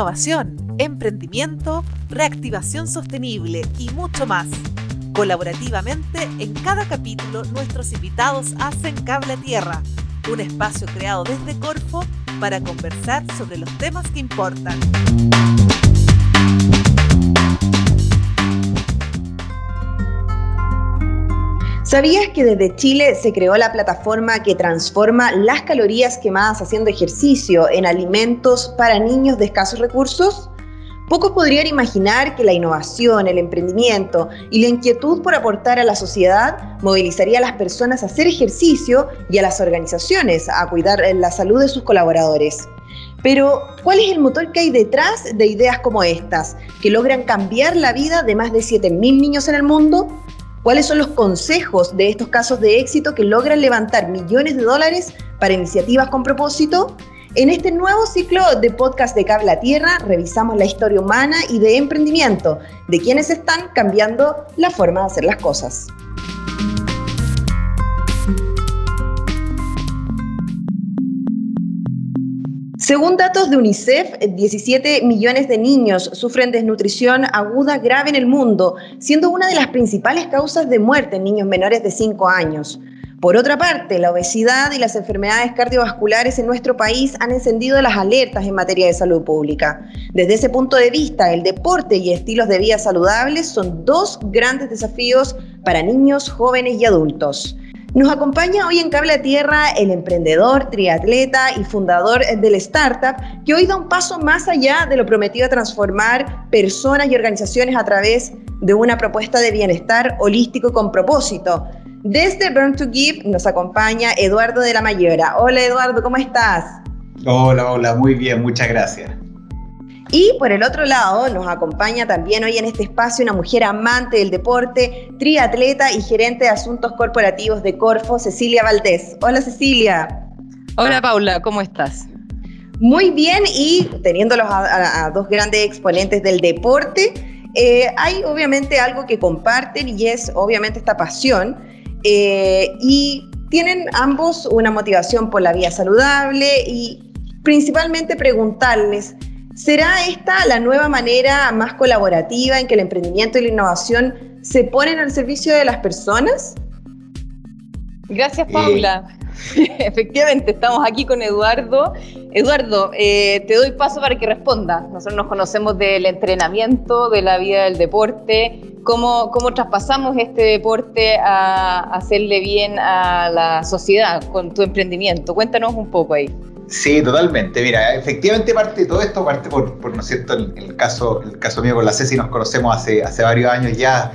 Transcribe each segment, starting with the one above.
innovación, emprendimiento, reactivación sostenible y mucho más. Colaborativamente, en cada capítulo nuestros invitados hacen Cable a Tierra, un espacio creado desde Corfo para conversar sobre los temas que importan. ¿Sabías que desde Chile se creó la plataforma que transforma las calorías quemadas haciendo ejercicio en alimentos para niños de escasos recursos? Pocos podrían imaginar que la innovación, el emprendimiento y la inquietud por aportar a la sociedad movilizaría a las personas a hacer ejercicio y a las organizaciones a cuidar la salud de sus colaboradores. Pero, ¿cuál es el motor que hay detrás de ideas como estas, que logran cambiar la vida de más de 7.000 niños en el mundo? ¿Cuáles son los consejos de estos casos de éxito que logran levantar millones de dólares para iniciativas con propósito? En este nuevo ciclo de podcast de Cable a Tierra revisamos la historia humana y de emprendimiento de quienes están cambiando la forma de hacer las cosas. Según datos de UNICEF, 17 millones de niños sufren desnutrición aguda grave en el mundo, siendo una de las principales causas de muerte en niños menores de 5 años. Por otra parte, la obesidad y las enfermedades cardiovasculares en nuestro país han encendido las alertas en materia de salud pública. Desde ese punto de vista, el deporte y estilos de vida saludables son dos grandes desafíos para niños, jóvenes y adultos. Nos acompaña hoy en Cable a Tierra el emprendedor, triatleta y fundador del startup que hoy da un paso más allá de lo prometido a transformar personas y organizaciones a través de una propuesta de bienestar holístico con propósito. Desde Burn to Give nos acompaña Eduardo de la Mayora. Hola Eduardo, ¿cómo estás? Hola, hola, muy bien, muchas gracias. Y por el otro lado, nos acompaña también hoy en este espacio una mujer amante del deporte, triatleta y gerente de asuntos corporativos de Corfo, Cecilia Valdés. Hola Cecilia. Hola Paula, ¿cómo estás? Muy bien y teniéndolos a, dos grandes exponentes del deporte, eh, hay obviamente algo que comparten y es obviamente esta pasión. Eh, y tienen ambos una motivación por la vida saludable y principalmente preguntarles, ¿Será esta la nueva manera más colaborativa en que el emprendimiento y la innovación se ponen al servicio de las personas? Gracias, Paula. Efectivamente, estamos aquí con Eduardo. Eduardo, eh, te doy paso para que respondas. Nosotros nos conocemos del entrenamiento, de la vida del deporte, cómo, cómo traspasamos este deporte a hacerle bien a la sociedad con tu emprendimiento. Cuéntanos un poco ahí. Sí, totalmente. Mira, efectivamente parte de todo esto, parte por, por ¿no es cierto?, el, caso, el caso mío con la Ceci nos conocemos hace, hace varios años ya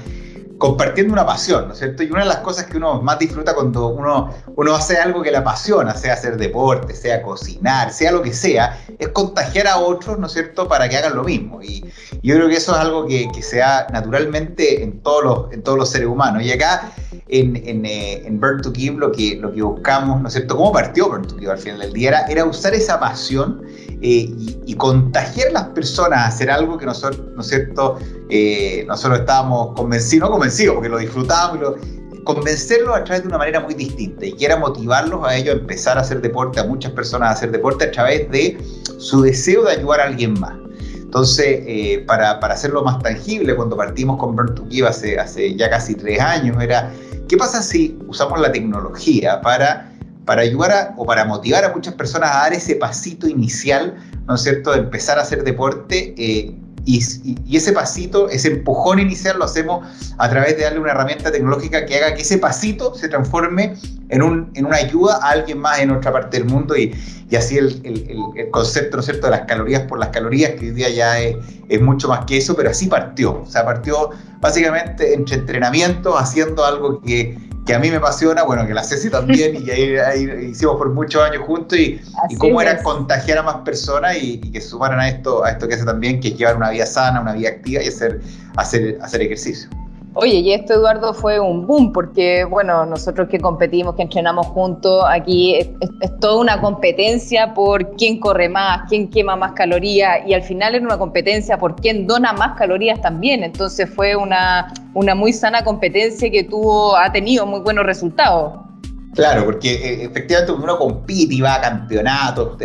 compartiendo una pasión, ¿no es cierto? Y una de las cosas que uno más disfruta cuando uno, uno hace algo que le apasiona, sea hacer deporte, sea cocinar, sea lo que sea, es contagiar a otros, ¿no es cierto?, para que hagan lo mismo. Y, yo creo que eso es algo que, que se da naturalmente en todos los, en todos los seres humanos. Y acá en, en, eh, en Burn to Give lo que, lo que buscamos, ¿no es cierto?, cómo partió Burn to Give al final del día, era, era usar esa pasión eh, y, contagiar a las personas a hacer algo que nosotros, ¿no es cierto?, eh, nosotros estábamos convencidos, no convencidos, porque lo disfrutábamos, y convencerlos a través de una manera muy distinta y que era motivarlos a ellos a empezar a hacer deporte, a muchas personas a hacer deporte a través de su deseo de ayudar a alguien más. Entonces, eh, para, para, hacerlo más tangible, cuando partimos con Burn to Give hace, hace ya casi tres años, era, ¿qué pasa si usamos la tecnología para para ayudar o para motivar a muchas personas a dar ese pasito inicial, ¿no es cierto?, de empezar a hacer deporte. Eh, y, ese pasito, ese empujón inicial lo hacemos a través de darle una herramienta tecnológica que haga que ese pasito se transforme en, un, en una ayuda a alguien más en otra parte del mundo y, y así el, el, concepto, ¿no es cierto?, de las calorías por las calorías, que hoy día ya es, es, mucho más que eso, pero así partió. O sea, partió básicamente entre entrenamiento, haciendo algo que, que a mí me apasiona, bueno, que la Ceci también, y ahí, hicimos por muchos años juntos, y, y cómo era contagiar a más personas y, que sumaran a esto, a esto que hace también, que es llevar una vida sana, una vida activa y hacer, hacer, hacer ejercicio. Oye, y esto, Eduardo, fue un boom, porque, bueno, nosotros que competimos, que entrenamos juntos, aquí es, toda una competencia por quién corre más, quién quema más calorías, y al final es una competencia por quién dona más calorías también. Entonces fue una, una muy sana competencia que tuvo, ha tenido muy buenos resultados. Claro, porque eh, efectivamente uno compite y va a campeonatos,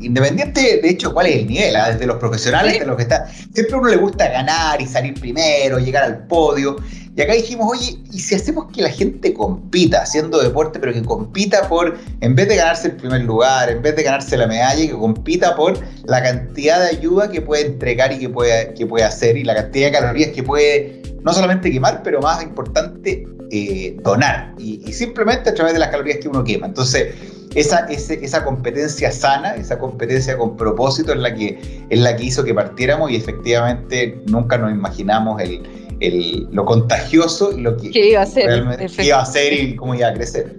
independiente de hecho cuál es el nivel, ¿ah? desde los profesionales hasta los que están, siempre a uno le gusta ganar y salir primero, llegar al podio. Y acá dijimos, oye, ¿y si hacemos que la gente compita haciendo deporte, pero que compita por, en vez de ganarse el primer lugar, en vez de ganarse la medalla, que compita por la cantidad de ayuda que puede entregar y que puede, que puede hacer y la cantidad de calorías que puede no solamente quemar, pero más importante, eh, donar y, simplemente a través de las calorías que uno quema. Entonces, esa, esa competencia sana, esa competencia con propósito es la, que, es la que hizo que partiéramos y efectivamente nunca nos imaginamos el, el, lo contagioso y lo que, iba a ser, iba a ser y cómo iba a crecer.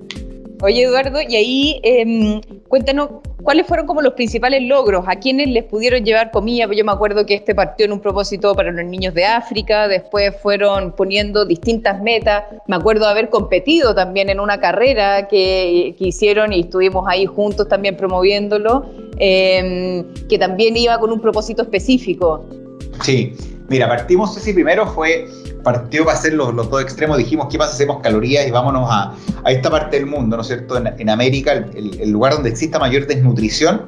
Oye, Eduardo, y ahí em, cuéntanos cuáles fueron como los principales logros, a quiénes les pudieron llevar comida. Yo me acuerdo que este partió en un propósito para los niños de África, después fueron poniendo distintas metas. Me acuerdo haber competido también en una carrera que, hicieron y estuvimos ahí juntos también promoviéndolo, em, que también iba con un propósito específico. Sí, mira, partimos, así primero fue partió para hacer los, los, dos extremos, dijimos, ¿qué pasa? Hacemos calorías y vámonos a, a esta parte del mundo, ¿no es cierto? En, América, el, lugar donde exista mayor desnutrición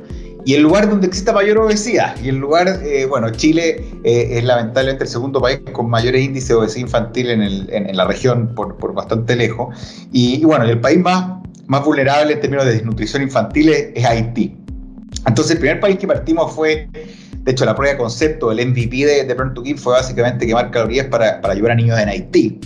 y el lugar donde exista mayor obesidad. Y el lugar, eh, bueno, Chile eh, es lamentablemente el segundo país con mayores índices de obesidad infantil en, el, en, la región por, por bastante lejos. Y, bueno, el país más, más vulnerable en términos de desnutrición infantil es Haití. Entonces, el primer país que partimos fue de hecho, la prueba de concepto, el MVP de, de Burn to Give fue básicamente quemar calorías para, para ayudar a niños en Haití.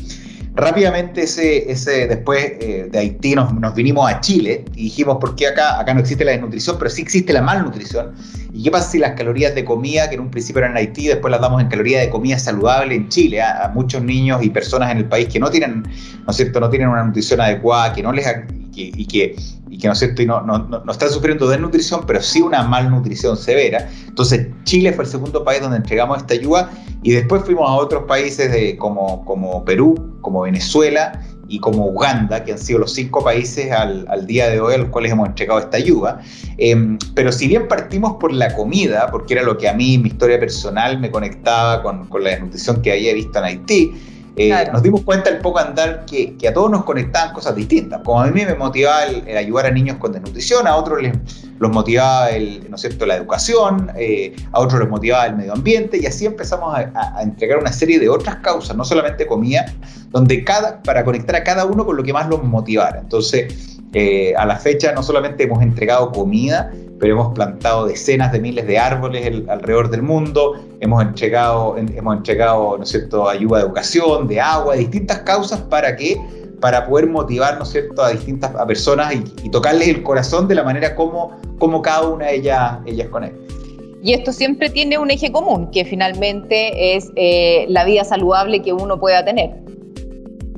Rápidamente ese, ese después eh, de Haití nos, nos, vinimos a Chile y dijimos, ¿por qué acá, acá no existe la desnutrición, pero sí existe la malnutrición? ¿Y qué pasa si las calorías de comida, que en un principio eran en Haití, después las damos en calorías de comida saludable en Chile, a, muchos niños y personas en el país que no tienen, ¿no es cierto?, no tienen una nutrición adecuada, que no les y que, y que, ¿no, es cierto? Y no, no, no, están sufriendo desnutrición, pero sí una malnutrición severa. Entonces, Chile fue el segundo país donde entregamos esta ayuda y después fuimos a otros países de, como, como Perú, como Venezuela y como Uganda, que han sido los cinco países al, al día de hoy a los cuales hemos entregado esta ayuda. Em, pero si bien partimos por la comida, porque era lo que a mí, mi historia personal, me conectaba con, con la desnutrición que había visto en Haití, eh, nos dimos cuenta el poco andar que, que, a todos nos conectaban cosas distintas. Como a mí me motivaba el, ayudar a niños con desnutrición, a otros les, los motivaba el, ¿no es cierto? la educación, eh, a otros les motivaba el medio ambiente y así empezamos a, entregar una serie de otras causas, no solamente comida, donde cada, para conectar a cada uno con lo que más los motivara. Entonces, eh, a la fecha no solamente hemos entregado comida, pero hemos plantado decenas de miles de árboles alrededor del mundo, hemos entregado, hemos entregado ¿no es cierto? ayuda de educación, de agua, de distintas causas para que para poder motivar ¿no es cierto? a distintas personas y, tocarles el corazón de la manera como, como cada una de ellas, ellas conecta. Y esto siempre tiene un eje común, que finalmente es eh, la vida saludable que uno pueda tener.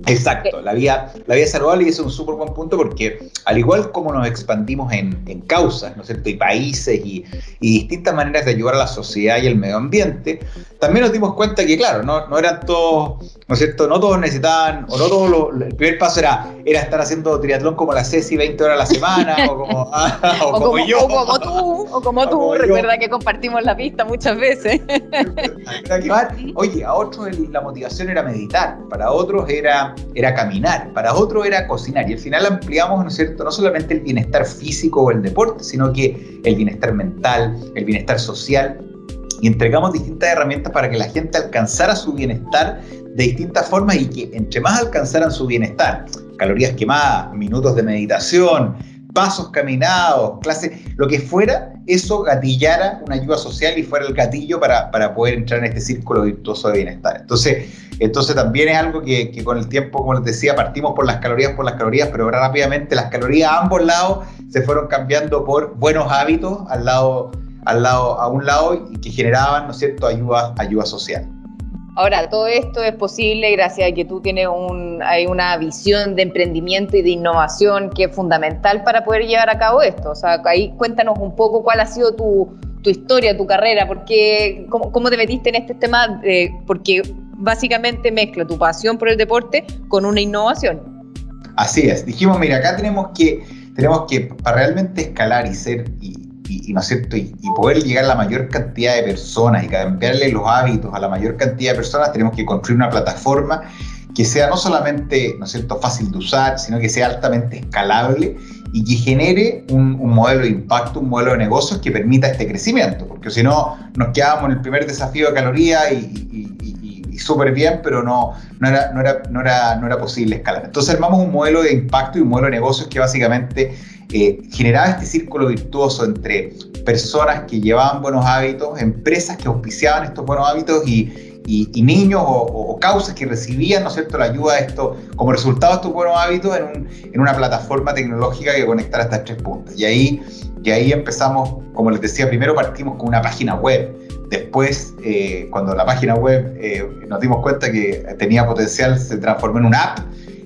Exacto, la vía, la vía saludable y es un súper buen punto porque al igual como nos expandimos en, en causas, ¿no es cierto? Y países y, y, distintas maneras de ayudar a la sociedad y el medio ambiente, también nos dimos cuenta que, claro, no, no eran todos, ¿no es cierto? No todos necesitaban, o no todos, lo, el primer paso era, era estar haciendo triatlón como la Ceci 20 horas a la semana, o como, ah, o, como, yo. O como tú, o como tú, recuerda que compartimos la pista muchas veces. Oye, a otros la motivación era meditar, para otros era, era caminar, para otros era cocinar, y al final ampliamos, ¿no es cierto?, no solamente el bienestar físico o el deporte, sino que el bienestar mental, el bienestar social, y entregamos distintas herramientas para que la gente alcanzara su bienestar de distintas formas y que entre más alcanzaran su bienestar, calorías quemadas, minutos de meditación, pasos caminados, clases, lo que fuera, eso gatillara una ayuda social y fuera el gatillo para, para poder entrar en este círculo virtuoso de bienestar. Entonces, entonces también es algo que, que, con el tiempo, como les decía, partimos por las calorías, por las calorías, pero rápidamente las calorías a ambos lados se fueron cambiando por buenos hábitos al lado al lado, a un lado y que generaban, ¿no es cierto?, ayuda, ayuda social. Ahora, todo esto es posible gracias a que tú tienes un, hay una visión de emprendimiento y de innovación que es fundamental para poder llevar a cabo esto. O sea, ahí cuéntanos un poco cuál ha sido tu, tu historia, tu carrera, porque, cómo, cómo, te metiste en este tema, porque básicamente mezcla tu pasión por el deporte con una innovación. Así es, dijimos, mira, acá tenemos que, tenemos que para realmente escalar y ser, y, y, ¿no es cierto? Y, poder llegar a la mayor cantidad de personas y cambiarle los hábitos a la mayor cantidad de personas, tenemos que construir una plataforma que sea no solamente, ¿no es cierto?, fácil de usar, sino que sea altamente escalable y que genere un, modelo de impacto, un modelo de negocios que permita este crecimiento, porque si no, nos quedábamos en el primer desafío de caloría y, súper bien, pero no, no, era, no, era, no, era, no era posible escalar. Entonces armamos un modelo de impacto y un modelo de negocios que básicamente eh, generaba este círculo virtuoso entre personas que llevaban buenos hábitos, empresas que auspiciaban estos buenos hábitos y, y, niños o, causas que recibían ¿no es cierto? la ayuda de esto, como resultado de estos buenos hábitos en, en una plataforma tecnológica que conectara estas tres puntas. Y ahí, y ahí empezamos, como les decía, primero partimos con una página web. Después, eh, cuando la página web eh, nos dimos cuenta que tenía potencial, se transformó en una app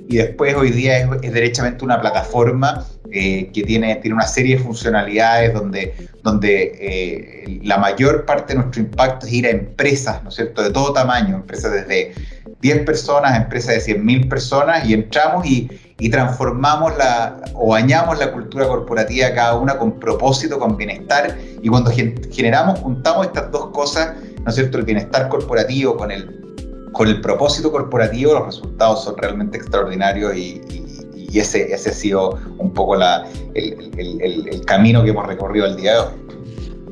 y después hoy día es, derechamente una plataforma eh, que tiene, tiene una serie de funcionalidades donde, donde la mayor parte de nuestro impacto es ir a empresas, ¿no es cierto?, de todo tamaño, empresas desde 10 personas, empresas de 100.000 personas, y entramos y, y, transformamos la, o bañamos la cultura corporativa cada una con propósito, con bienestar, y cuando generamos, juntamos estas dos cosas, ¿no es cierto?, el bienestar corporativo con el con el propósito corporativo los resultados son realmente extraordinarios y, ese, ese ha sido un poco la, el, el, camino que hemos recorrido el día de hoy.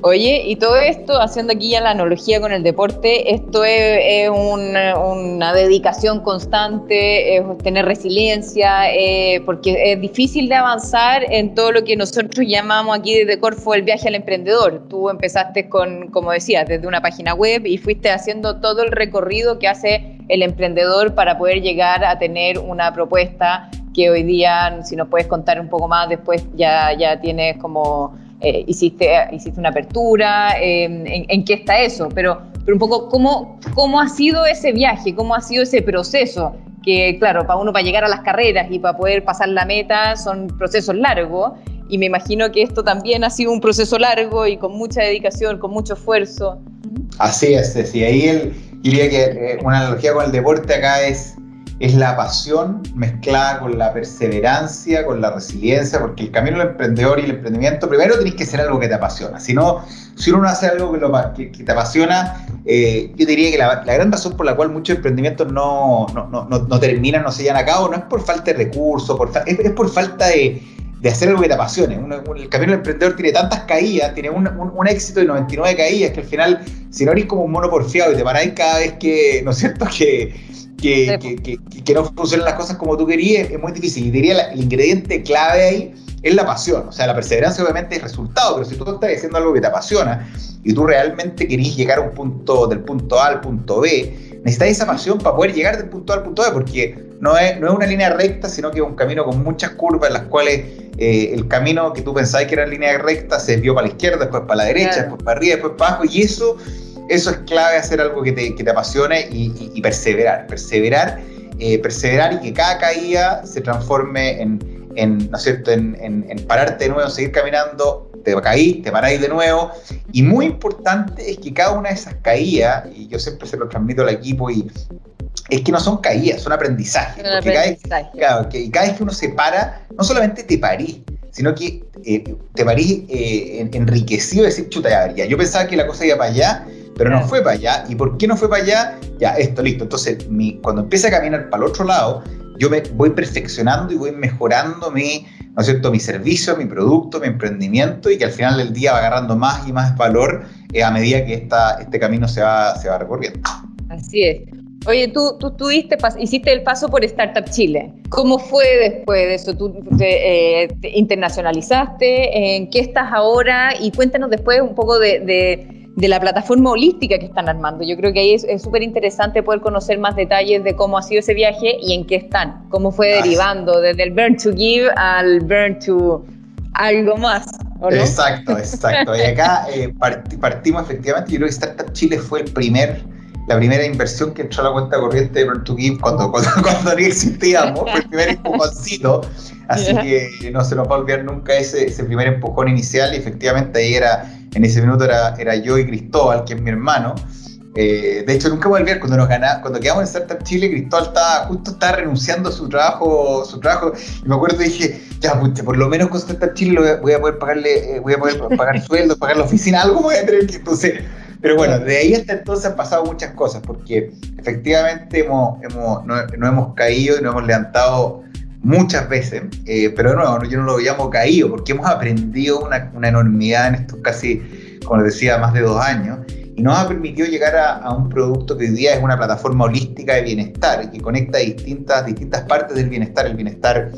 Oye, y todo esto, haciendo aquí ya la analogía con el deporte, esto es, una, dedicación constante, es tener resiliencia, eh, porque es difícil de avanzar en todo lo que nosotros llamamos aquí desde Corfo el viaje al emprendedor. Tú empezaste con, como decías, desde una página web y fuiste haciendo todo el recorrido que hace el emprendedor para poder llegar a tener una propuesta que hoy día, si nos puedes contar un poco más, después ya, ya tienes como, eh, hiciste, hiciste una apertura, em, en, qué está eso, pero, pero un poco cómo, cómo ha sido ese viaje, cómo ha sido ese proceso, que claro, para uno para llegar a las carreras y para poder pasar la meta son procesos largos, y me imagino que esto también ha sido un proceso largo y con mucha dedicación, con mucho esfuerzo. Así es, sí, ahí el, diría que eh, una analogía con el deporte acá es es la pasión mezclada con la perseverancia, con la resiliencia, porque el camino del emprendedor y el emprendimiento, primero tenés que ser algo que te apasiona. Si, no, si uno no hace algo que, te apasiona, eh, yo diría que la, gran razón por la cual muchos emprendimientos no, no, no, no, terminan, no se llevan a cabo, no es por falta de recursos, es, por falta de, de, hacer algo que te apasione. el camino del emprendedor tiene tantas caídas, tiene un, un, éxito de 99 caídas, que al final, si no eres como un mono porfiado y te paráis cada vez que, ¿no es cierto?, que que, que, que, no funcionen las cosas como tú querías, es muy difícil. Y diría el ingrediente clave ahí es la pasión. O sea, la perseverancia obviamente es resultado, pero si tú estás haciendo algo que te apasiona y tú realmente querís llegar a un punto del punto A al punto B, necesitas esa pasión para poder llegar del punto A al punto B, porque no es, no es una línea recta, sino que es un camino con muchas curvas en las cuales eh, el camino que tú pensabas que era línea recta se desvió para la izquierda, después para la derecha, después para arriba, después para abajo, y eso eso es clave, hacer algo que te, que te apasione y, perseverar, perseverar, eh, perseverar y que cada caída se transforme en, en ¿no es cierto?, en, en, pararte de nuevo, seguir caminando, te caís, te paráis de nuevo. Y muy importante es que cada una de esas caídas, y yo siempre se lo transmito al equipo, y es que no son caídas, son aprendizajes. porque Cada, vez, claro, que cada vez que uno se para, no solamente te parís, sino que eh, te parís eh, enriquecido de decir, chuta, ya, yo pensaba que la cosa iba para allá pero no fue para allá. ¿Y por qué no fue para allá? Ya, esto, listo. Entonces, mi, cuando empiece a caminar para el otro lado, yo me voy perfeccionando y voy mejorando mi, ¿no es cierto? mi servicio, mi producto, mi emprendimiento y que al final del día va agarrando más y más valor eh, a medida que esta, este camino se va, se va recorriendo. Así es. Oye, tú, tú tuviste, hiciste el paso por Startup Chile. ¿Cómo fue después de eso? ¿Tú te, eh, internacionalizaste? ¿En qué estás ahora? Y cuéntanos después un poco de de la plataforma holística que están armando. Yo creo que ahí es súper interesante poder conocer más detalles de cómo ha sido ese viaje y en qué están, cómo fue derivando desde el Burn to Give al Burn to algo más. Exacto, exacto. Y acá eh, partimos efectivamente, yo creo que Startup Chile fue el primer, la primera inversión que entró a la cuenta corriente de Burn to Give cuando, cuando, cuando ni existíamos, fue el primer empujoncito. Así que no se nos va a olvidar nunca ese, ese primer empujón inicial y efectivamente ahí era en ese minuto era, era yo y Cristóbal, que es mi hermano. Eh, de hecho, nunca voy a olvidar cuando nos ganamos, cuando quedamos en Startup Chile, Cristóbal estaba, justo estaba renunciando a su trabajo, su trabajo, y me acuerdo y dije, ya, por lo menos con Startup Chile voy a poder pagarle, eh, voy a poder pagar sueldo, pagar la oficina, algo voy a tener que, entonces, Pero bueno, de ahí hasta entonces han pasado muchas cosas, porque efectivamente hemos, hemos, no, hemos caído y nos hemos levantado muchas veces, eh, pero de nuevo, yo no lo llamo caído, porque hemos aprendido una, una enormidad en estos casi, como les decía, más de dos años, y nos ha permitido llegar a, un producto que hoy día es una plataforma holística de bienestar, que conecta distintas, distintas partes del bienestar, el bienestar,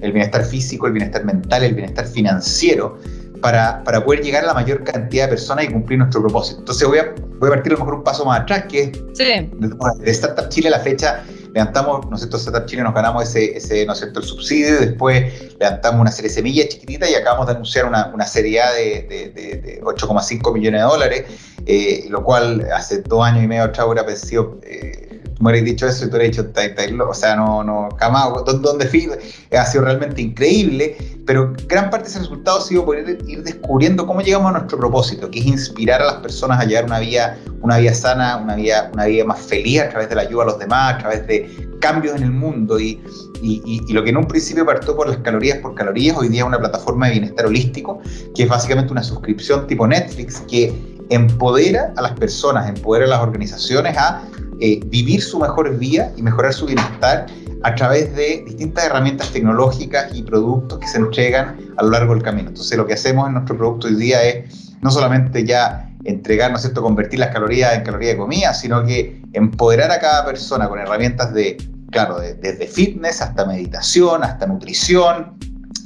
el bienestar físico, el bienestar mental, el bienestar financiero, para, para, poder llegar a la mayor cantidad de personas y cumplir nuestro propósito. Entonces voy a, voy a partir a lo mejor un paso más atrás, que es de, de Startup Chile a la fecha levantamos, ¿no es cierto?, Chile nos ganamos ese, ese ¿no es cierto?, el subsidio, después levantamos una serie de semillas chiquitita y acabamos de anunciar una, una serie A de, de, de 8,5 millones de dólares, eh, lo cual hace dos años y medio atrás hubiera sido... Eh, me hubieras dicho eso y tú hubieras dicho, o sea, no, no, jamás, donde ha sido realmente increíble, pero gran parte de ese resultado ha sido ir descubriendo cómo llegamos a nuestro propósito, que es inspirar a las personas a llevar una vida, una vida sana, una vida, una vida más feliz a través de la ayuda a los demás, a través de cambios en el mundo. Y, y, y, lo que en un principio partió por las calorías por calorías, hoy día es una plataforma de bienestar holístico, que es básicamente una suscripción tipo Netflix que empodera a las personas, empodera a las organizaciones a eh, vivir su mejor vida y mejorar su bienestar a través de distintas herramientas tecnológicas y productos que se entregan a lo largo del camino. Entonces lo que hacemos en nuestro producto hoy día es no solamente ya entregar, ¿no es cierto?, convertir las calorías en calorías de comida, sino que empoderar a cada persona con herramientas de, claro, desde fitness hasta meditación, hasta nutrición,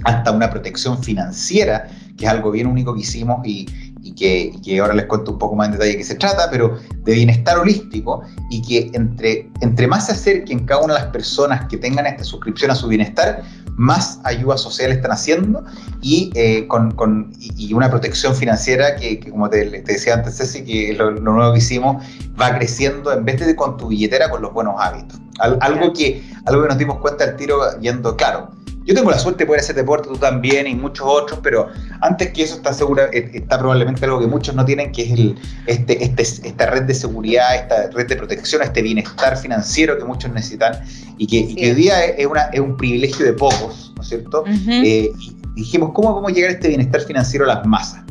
hasta una protección financiera, que es algo bien único que hicimos y, y que, ahora les cuento un poco más en detalle de qué se trata, pero de bienestar holístico y que entre, entre más se acerquen cada una de las personas que tengan esta suscripción a su bienestar, más ayuda social están haciendo y, eh, con, con y, una protección financiera que, como te, decía antes, Ceci, que lo, nuevo que hicimos va creciendo en vez de con tu billetera, con los buenos hábitos. algo, que, algo que nos dimos cuenta al tiro yendo, claro, yo tengo la suerte de poder hacer deporte, tú también y muchos otros, pero antes que eso está segura, eh, está probablemente algo que muchos no tienen, que es el, este, este, esta red de seguridad, esta red de protección, este bienestar financiero que muchos necesitan y que, hoy día es, una, es un privilegio de pocos, ¿no es cierto? Eh, y dijimos, ¿cómo vamos a llegar a este bienestar financiero a las masas?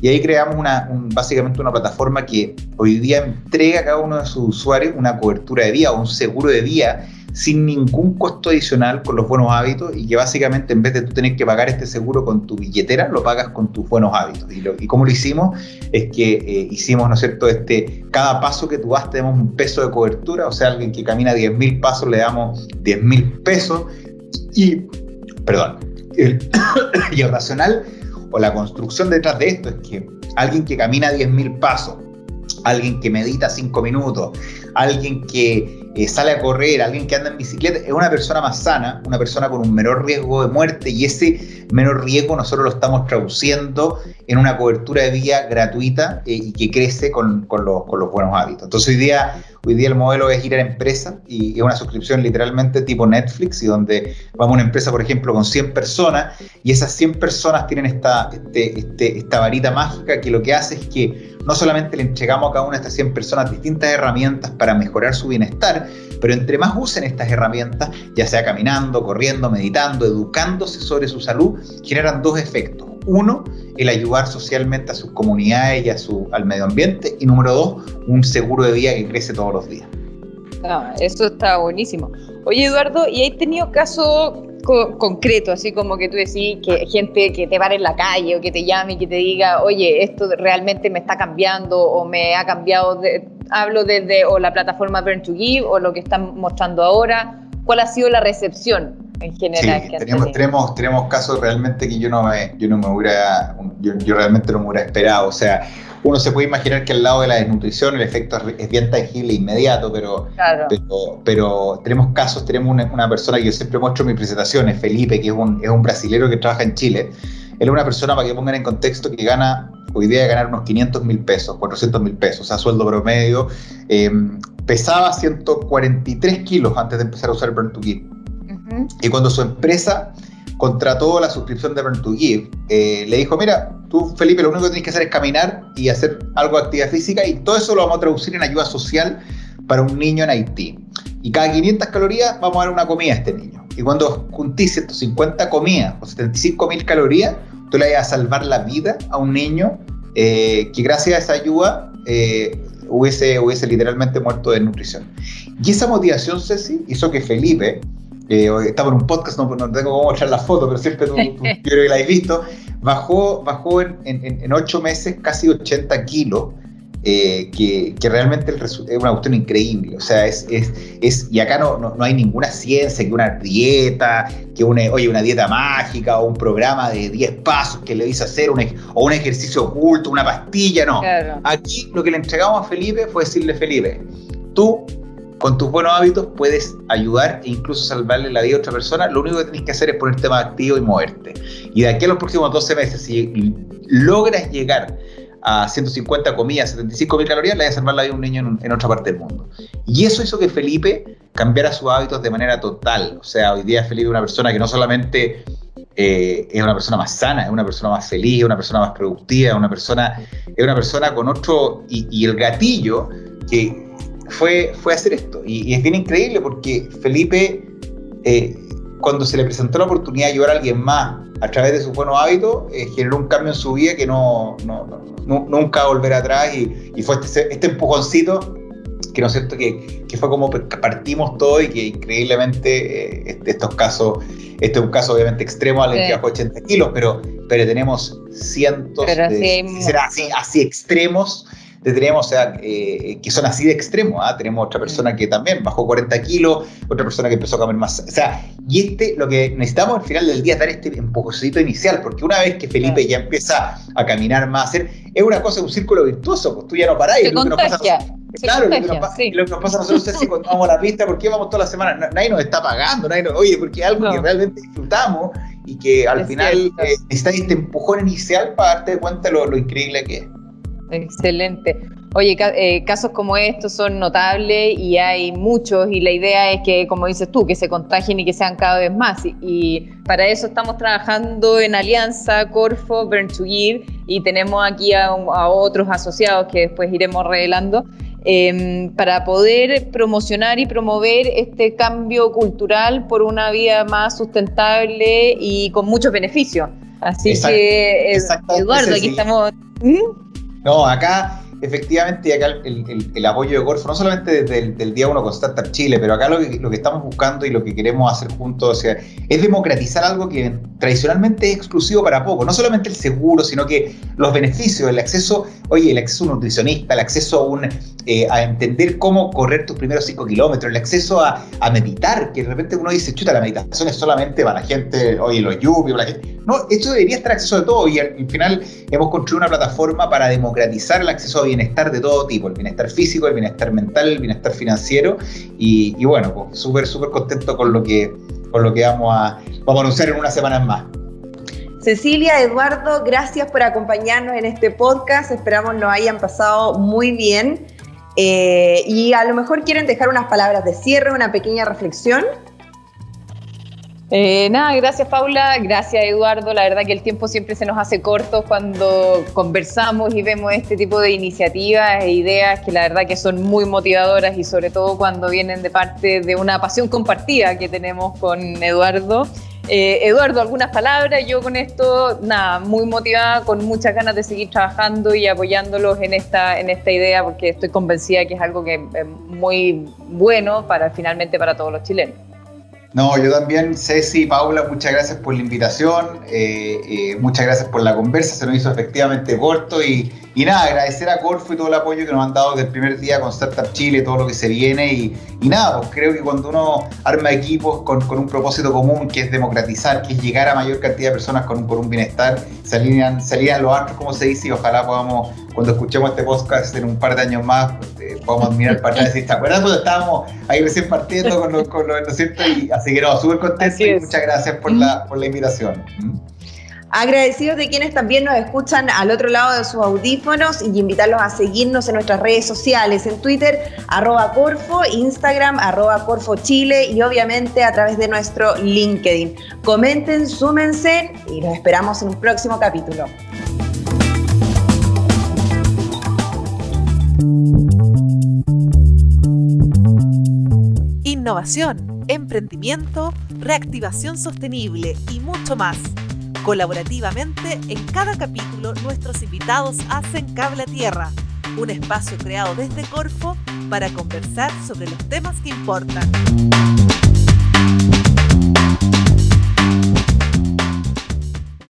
Y ahí creamos una, básicamente una plataforma que hoy día entrega a cada uno de sus usuarios una cobertura de vida o un seguro de vida sin ningún costo adicional con los buenos hábitos y que básicamente en vez de tú tener que pagar este seguro con tu billetera, lo pagas con tus buenos hábitos. Y, lo, y cómo lo hicimos es que eh, hicimos, ¿no es cierto?, este, cada paso que tú das te damos un peso de cobertura, o sea, alguien que camina 10.000 pasos le damos 10.000 pesos y, perdón, el, y el racional o la construcción detrás de esto es que alguien que camina 10.000 pasos, alguien que medita 5 minutos, alguien que eh, sale a correr, alguien que anda en bicicleta, es una persona más sana, una persona con un menor riesgo de muerte y ese menor riesgo nosotros lo estamos traduciendo en una cobertura de vida gratuita eh, y que crece con, los, con, los, buenos hábitos. Entonces hoy día, hoy día el modelo es ir a la empresa y es una suscripción literalmente tipo Netflix y donde vamos a una empresa, por ejemplo, con 100 personas y esas 100 personas tienen esta, este, este, esta varita mágica que lo que hace es que no solamente le entregamos a cada una de estas 100 personas distintas herramientas para mejorar su bienestar, pero entre más usen estas herramientas, ya sea caminando, corriendo, meditando, educándose sobre su salud, generan dos efectos. Uno, el ayudar socialmente a sus comunidades y a su, al medio ambiente. Y número dos, un seguro de vida que crece todos los días. Ah, eso está buenísimo. Oye, Eduardo, ¿y hay tenido casos concreto, así como que tú decís que gente que te pare en la calle o que te llame y que te diga, oye, esto realmente me está cambiando o me ha cambiado, hablo desde o la plataforma Burn to Give o lo que están mostrando ahora, ¿cuál ha sido la recepción en general? Sí, tenemos, tenemos, tenemos, casos realmente que yo no me, yo no me hubiera, yo, yo realmente no me hubiera esperado, o sea, uno se puede imaginar que al lado de la desnutrición el efecto es bien tangible e inmediato, pero, pero, tenemos casos, tenemos una, persona que yo siempre muestro en mis presentaciones, Felipe, que es un, es un brasilero que trabaja en Chile. Él es una persona, para que pongan en contexto, que gana, hoy día de ganar unos 500 mil pesos, 400 mil pesos, o sea, sueldo promedio. Eh, pesaba 143 kilos antes de empezar a usar Burn to Give. Y cuando su empresa contrató la suscripción de Burn to Give, eh, le dijo, mira, tú Felipe lo único que tienes que hacer es caminar y hacer algo de actividad física y todo eso lo vamos a traducir en ayuda social para un niño en Haití. Y cada 500 calorías vamos a dar una comida a este niño. Y cuando juntís 150 comidas o 75 mil calorías, tú le vas a salvar la vida a un niño eh, que gracias a esa ayuda eh, hubiese, hubiese literalmente muerto de nutrición. Y esa motivación, Ceci, hizo que Felipe, eh, estaba en un podcast, no, tengo cómo mostrar la foto, pero siempre tú, tú creo que la has visto, bajó, bajó en, en, en 8 meses casi 80 kilos eh, que, realmente es una cuestión increíble. O sea, es, es, es y acá no, no, hay ninguna ciencia, que una dieta, que una, oye, una dieta mágica o un programa de 10 pasos que le hizo hacer un, o un ejercicio oculto, una pastilla, no. Aquí lo que le entregamos a Felipe fue decirle, Felipe, tú con tus buenos hábitos puedes ayudar e incluso salvarle la vida a otra persona. Lo único que tienes que hacer es ponerte más activo y moverte. Y de aquí a los próximos 12 meses, si logras llegar a 150 comidas, 75 mil calorías, le va a salvar la vida a un niño en, otra parte del mundo. Y eso hizo que Felipe cambiara sus hábitos de manera total. O sea, hoy día Felipe es una persona que no solamente eh, es una persona más sana, es una persona más feliz, es una persona más productiva, es una persona, es una persona con otro, y, el gatillo que fue, fue hacer esto. Y, es bien increíble porque Felipe, eh, cuando se le presentó la oportunidad de ayudar a alguien más a través de sus buenos hábitos, eh, generó un cambio en su vida que no, no, no nunca volver atrás. Y, fue este, este, empujoncito que no es cierto que, que, fue como partimos todo y que increíblemente eh, este, estos casos, este es un caso obviamente extremo al que bajó 80 kilos, pero, pero tenemos cientos de, será así, así extremos tenemos, o sea, eh, que son así de extremos. ¿ah? Tenemos otra persona que también bajó 40 kilos, otra persona que empezó a comer más. O sea, y este, lo que necesitamos al final del día es dar este empujocito inicial, porque una vez que Felipe ya empieza a caminar más, hacer, es una cosa, un círculo virtuoso, pues tú ya no parás. Pasa, claro, lo que, nos, lo que, nos, pasa a nosotros es que cuando vamos a la pista, ¿por qué vamos toda la semana? Nadie nos está pagando, nadie nos, oye, porque es algo que realmente disfrutamos y que al final eh, necesitas este empujón inicial para darte cuenta lo, lo increíble que es. Excelente. Oye, eh, casos como estos son notables y hay muchos y la idea es que, como dices tú, que se contagien y que sean cada vez más. Y, para eso estamos trabajando en alianza Corfo, Burn to Give y tenemos aquí a, otros asociados que después iremos revelando em, para poder promocionar y promover este cambio cultural por una vida más sustentable y con muchos beneficios. Así que, Eduardo, aquí estamos... ¿Mm? No, acá efectivamente acá el, apoyo de Golfo, no solamente desde el día uno con Startup Chile, pero acá lo que, lo que estamos buscando y lo que queremos hacer juntos es democratizar algo que tradicionalmente es exclusivo para poco. No solamente el seguro, sino que los beneficios, el acceso, oye, el acceso a un nutricionista, el acceso a, un, eh, a entender cómo correr tus primeros 5 kilómetros, el acceso a, meditar, que de repente uno dice, chuta, la meditación es solamente para la gente, oye, los yubi, la gente. No, esto debería estar acceso de todo y al, al final hemos construido una plataforma para democratizar el acceso a bienestar de todo tipo, el bienestar físico, el bienestar mental, el bienestar financiero. Y, bueno, pues súper, súper contento con lo que, con lo que vamos, a, vamos a anunciar en unas semanas más. Cecilia, Eduardo, gracias por acompañarnos en este podcast. Esperamos lo hayan pasado muy bien. Eh, y a lo mejor quieren dejar unas palabras de cierre, una pequeña reflexión. Eh, nada, gracias Paula, gracias Eduardo. La verdad que el tiempo siempre se nos hace corto cuando conversamos y vemos este tipo de iniciativas e ideas que la verdad que son muy motivadoras y sobre todo cuando vienen de parte de una pasión compartida que tenemos con Eduardo. Eh, Eduardo, algunas palabras. Yo con esto, nada, muy motivada, con muchas ganas de seguir trabajando y apoyándolos en esta, en esta idea porque estoy convencida que es algo que es muy bueno para finalmente para todos los chilenos. No, yo también, Ceci, Paula, muchas gracias por la invitación, eh, eh, muchas gracias por la conversa, se nos hizo efectivamente corto y, nada, agradecer a Corfo y todo el apoyo que nos han dado desde el primer día con Startup Chile, todo lo que se viene y, nada, pues creo que cuando uno arma equipos con, un propósito común que es democratizar, que es llegar a mayor cantidad de personas con, por un bienestar, se alinean, se alinean los astros, como se dice, y ojalá podamos cuando escuchemos este podcast en un par de años más, eh, podamos mirar para atrás y decir, ¿te acuerdas cuando estábamos ahí recién partiendo con los, con ¿no es cierto? Y así que no, súper contento y muchas gracias por, la, por la invitación. Agradecidos de quienes también nos escuchan al otro lado de sus audífonos y invitarlos a seguirnos en nuestras redes sociales, en Twitter, arroba Corfo, Instagram, arroba Corfo y obviamente a través de nuestro LinkedIn. Comenten, súmense y los esperamos en un próximo capítulo. Innovación, emprendimiento, reactivación sostenible y mucho más. Colaborativamente, en cada capítulo nuestros invitados hacen Cable a Tierra, un espacio creado desde Corfo para conversar sobre los temas que importan.